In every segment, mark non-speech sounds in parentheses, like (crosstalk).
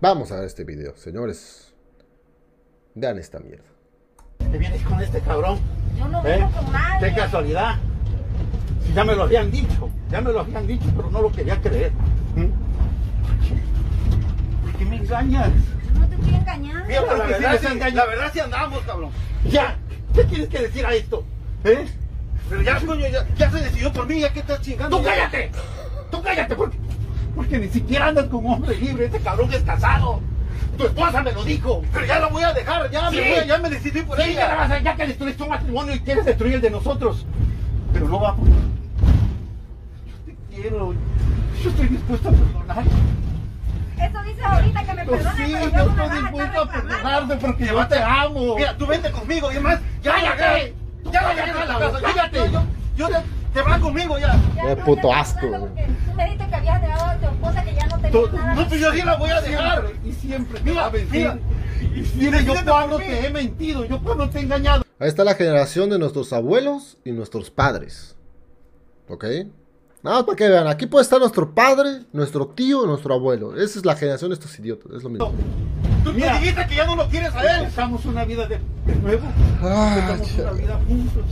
Vamos a ver este video, señores. Vean esta mierda. ¿Te vienes con este cabrón? Yo no ¿Eh? vengo con nadie. Qué casualidad. Si ya me lo habían dicho, ya me lo habían dicho, pero no lo quería creer. ¿Mm? ¿Por qué me engañas? Yo no te estoy engañando. Mira, La la verdad, verdad, sí, sí, la verdad sí andamos, cabrón. Ya, ¿qué tienes que decir a esto? ¿Eh? Pero ya, coño, ya, ya se decidió por mí, ya que estás chingando. ¡Tú cállate! ¡Tú cállate! Porque, porque ni siquiera andas con un hombre libre. Este cabrón es casado. Tu esposa me lo dijo. Pero ya la voy a dejar, ya, Sí. me, voy a- ya me decidí por Sí, ya, la vas a- ya que destruiste un matrimonio y quieres destruir el de nosotros. Pero no va por... Yo te quiero. Yo estoy dispuesto a perdonar. Eso dices ahorita que me Pues perdones, sí, pero yo estoy a dispuesto a perdonarte porque yo te amo. Mira, tú vente conmigo y además, ya ¡Cállate! Ya, ya la ¡Cállate, ya, ¡Cállate! Yo, yo, te, te vas conmigo ya. Ya Qué no puto asco, Tú me dijiste que habías dejado a tu esposa que ya no pues yo sí la voy a dejar. Y siempre Mira, mira. Y siempre yo mí. te he mentido, yo cuando te he engañado. Ahí está la generación de nuestros abuelos y nuestros padres. ¿Ok? Nada más para que vean, aquí puede estar nuestro padre, nuestro tío nuestro abuelo. Esa es la generación de estos idiotas, es lo mismo. Tú Mira. me dijiste que ya no lo quieres a él. Empezamos una vida de, de nuevo. Ah, Empezamos una vida juntos.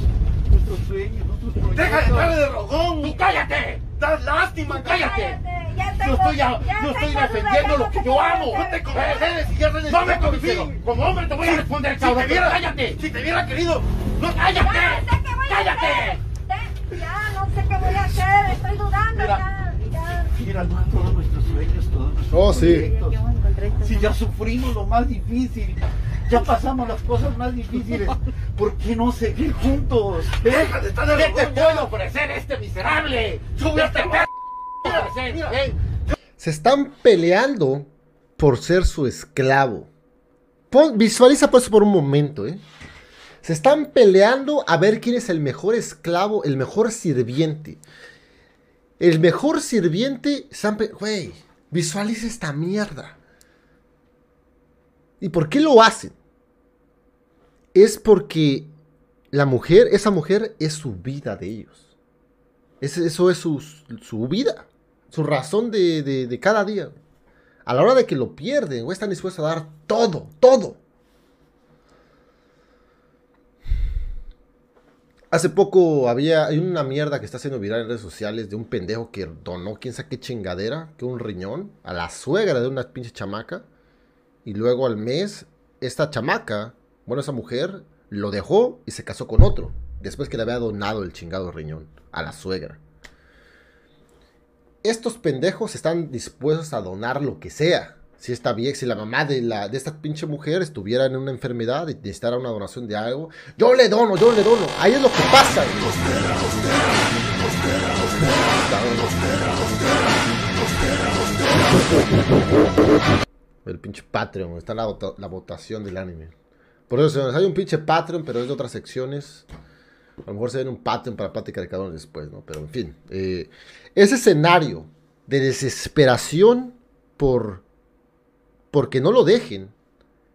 Nuestros sueños, nuestros proyectos. Deja de de rogón. ¡Tú cállate! Das lástima, cállate. Ya Yo tengo- estoy, a- ya yo estoy defendiendo lo que yo amo. No te No me fin. Como hombre te voy a responder, Si cabrón. te viera, ¡Cállate! Si te hubiera querido, no ¡Cállate! Ya sé qué voy a ¡Cállate! hacer. Ya no sé qué voy a hacer. Estoy dudando Mira. ya. Mira, no, todos nuestros sueños, todos nuestros Oh, sí. proyectos. Yo esto. Si ya sufrimos lo más difícil, ya pasamos las cosas más difíciles, ¿por qué no seguir juntos? ¿Eh? Deja de estar de ¿Qué te puedo ofrecer este miserable? Yo a este perro. Se están peleando por ser su esclavo. Visualiza por eso por un momento, ¿eh? Se están peleando a ver quién es el mejor esclavo, el mejor sirviente. El mejor sirviente, güey, visualiza esta mierda. ¿Y por qué lo hacen? Es porque la mujer, esa mujer es su vida de ellos. Es- eso es su vida, su razón de, de- cada día. A la hora de que lo pierden, güey, están dispuestos a dar todo, todo. Hace poco había hay una mierda que está haciendo viral en redes sociales de un pendejo que donó quién sabe qué chingadera, que un riñón, a la suegra de una pinche chamaca. Y luego al mes, esta chamaca, bueno, esa mujer, lo dejó y se casó con otro. Después que le había donado el chingado riñón a la suegra. Estos pendejos están dispuestos a donar lo que sea. Si esta vieja, si la mamá de, la, de esta pinche mujer estuviera en una enfermedad y necesitara una donación de algo, yo le dono, yo le dono. Ahí es lo que pasa. El pinche Patreon, está la, la votación del anime. Por eso, hay un pinche Patreon, pero es de otras secciones. A lo mejor se ven un Patreon para plática de uno después, ¿no? Pero en fin, eh, ese escenario de desesperación por porque no lo dejen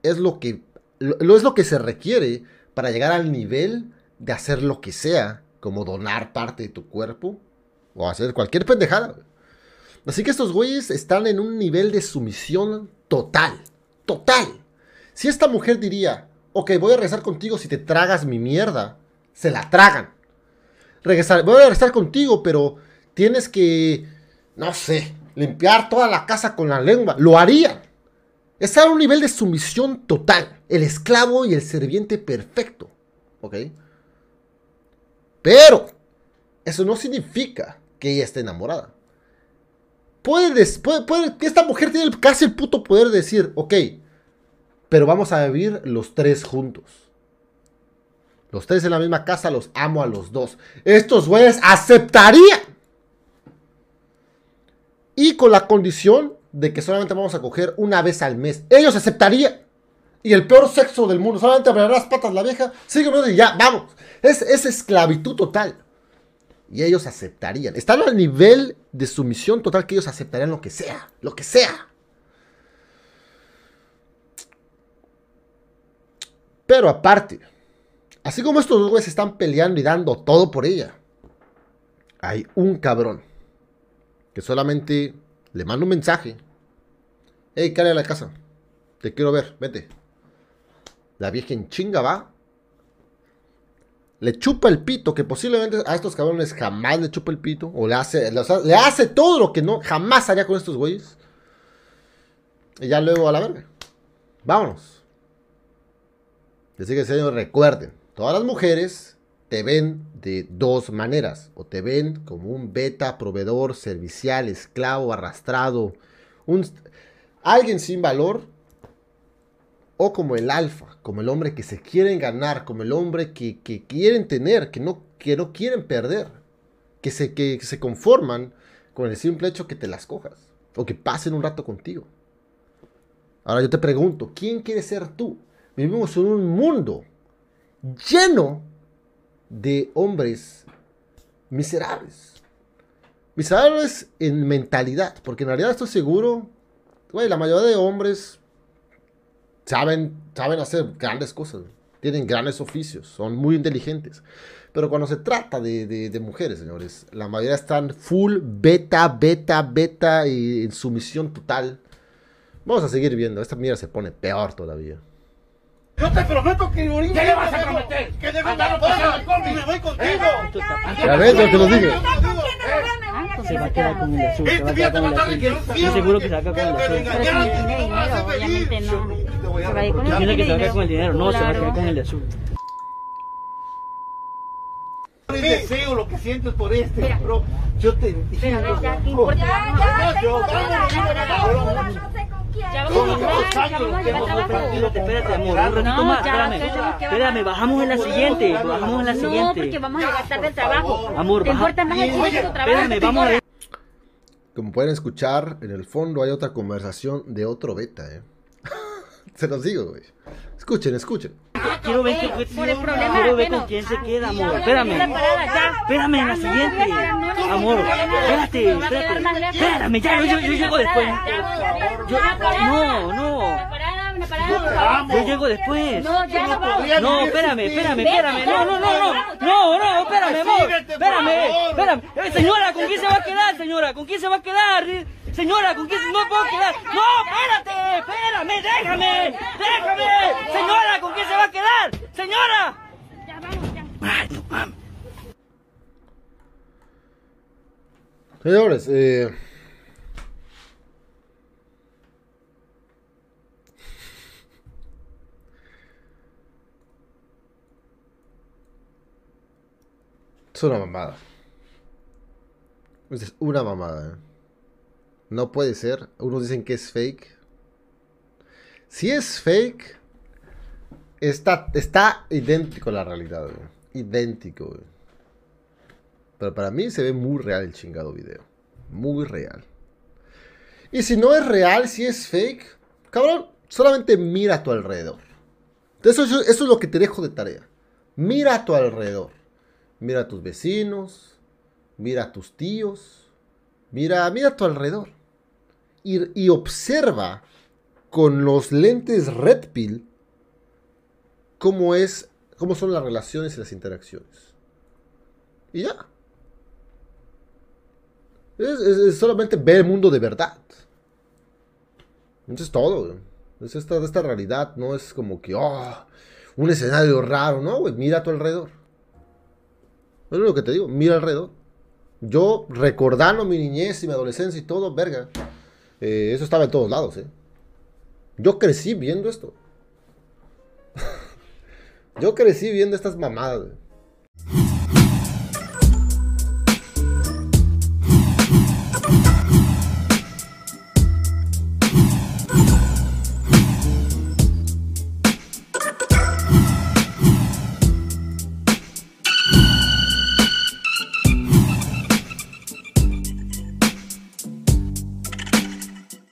es lo que es lo que se requiere para llegar al nivel de hacer lo que sea, como donar parte de tu cuerpo o hacer cualquier pendejada. Así que estos güeyes están en un nivel de sumisión total, total. Si esta mujer diría, ok, voy a regresar contigo si te tragas mi mierda, se la tragan. Regresar, voy a regresar contigo, pero tienes que, no sé, limpiar toda la casa con la lengua. Lo harían. Está en un nivel de sumisión total. El esclavo y el serviente perfecto. ¿Ok? Pero, eso no significa que ella esté enamorada. Puede, puede, puede- esta mujer tiene casi el puto poder de decir, ok, pero vamos a vivir los tres juntos. Los tres en la misma casa, los amo a los dos. Estos güeyes aceptarían. Y con la condición de que solamente vamos a coger una vez al mes. Ellos aceptarían. Y el peor sexo del mundo. Solamente abrirá las patas la vieja. Sigue y ya, vamos. Es, es esclavitud total. Y ellos aceptarían. Están al nivel de sumisión total que ellos aceptarían lo que sea. Lo que sea. Pero aparte, así como estos dos güeyes están peleando y dando todo por ella, hay un cabrón que solamente le manda un mensaje Ey, cale a la casa. Te quiero ver, vete. La vieja en chinga va. Le chupa el pito, que posiblemente a estos cabrones jamás le chupa el pito. O le hace, le hace- todo lo que no jamás haría con estos güeyes. Y ya luego a la verga. Vámonos. Así que, señor, recuerden, todas las mujeres te ven de dos maneras. O te ven como un beta, proveedor, servicial, esclavo, arrastrado, alguien sin valor. O como el alfa, como el hombre que se quieren ganar, como el hombre que, que quieren tener, que no, que no quieren perder. Que se, que se conforman con el simple hecho que te las cojas. O que pasen un rato contigo. Ahora yo te pregunto, ¿quién quieres ser tú? Vivimos en un mundo lleno de hombres miserables. Miserables en mentalidad, porque en realidad estoy seguro, güey, la mayoría de hombres saben, saben hacer grandes cosas, tienen grandes oficios, son muy inteligentes. Pero cuando se trata de, de- de mujeres, señores, la mayoría están full beta, beta, beta y en sumisión total. Vamos a seguir viendo, esta mierda se pone peor todavía. Yo te prometo que. ¿Qué le vas a prometer? Que de verdad no me voy contigo. Ya ves, yo te lo dije. Se va a quedar con el azul, se va a Este quedar con va a el azul. seguro que se va a quedar con el azul. no obviamente Se va a ir con el Tiene que se va a quedar con el dinero, no, se va a quedar con el azul. El deseo, lo que sientes por este, bro. Yo te Pero a ver, ya, ¿qué entiendo. ya, Ya vamos a ya vamos a trabajo. Espérate, espérate, amor, un ratito más, espérame. bajamos en la siguiente, bajamos en la No, porque siguiente. vamos a llegar tarde al trabajo. Amor, ¿Te importa más el chisme que tu trabajo? Espérame, vamos a ver. Como pueden escuchar, en el fondo hay otra conversación de otro beta, ¿eh? Se los digo, güey. Escuchen, escuchen. Quiero ver, Ey, qué- por el problema quiero ver ajeno. con quién se queda, amor. Espérame. Espérame en la siguiente. Amor, espérate, espérate. Espérame, ya, yo, yo, yo llego después. Yo, no, no. Parada. Yo llego después. No, ya no vamos. No, espérame, espérame, espérame. No, no, no, no. No, no, espérame, amor. Espérame, espérame. Eh, Señora, ¿con quién se va a quedar, señora? ¿Con quién se va a quedar? Señora, ¿con quién se no puedo quedar? No, espérate, espérame, déjame, déjame. Señora, ¿con quién se va a quedar? Señora. Ya vamos, ya. Ay, no mames. Señores, eh... Es una mamada. Es una mamada, ¿eh? No puede ser. Unos dicen que es fake. Si es fake, está, está idéntico a la realidad. Idéntico. Pero para mí se ve muy real el chingado video. Muy real. Y si no es real, si es fake, cabrón, solamente mira a tu alrededor. Eso, eso es lo que te dejo de tarea. Mira a tu alrededor. Mira a tus vecinos. Mira a tus tíos. Mira, mira a tu alrededor. Y, observa con los lentes Red Pill cómo es, cómo son las relaciones y las interacciones. Y ya. Es, solamente ver el mundo de verdad. Eso es todo. Es esta, esta realidad, no es como que, oh, un escenario raro, no, güey. Mira a tu alrededor. Es lo que te digo, mira alrededor. Yo, recordando mi niñez y mi adolescencia y todo, verga. eh, eso estaba en todos lados, ¿eh? Yo crecí viendo esto. (laughs) Yo crecí viendo estas mamadas, güey.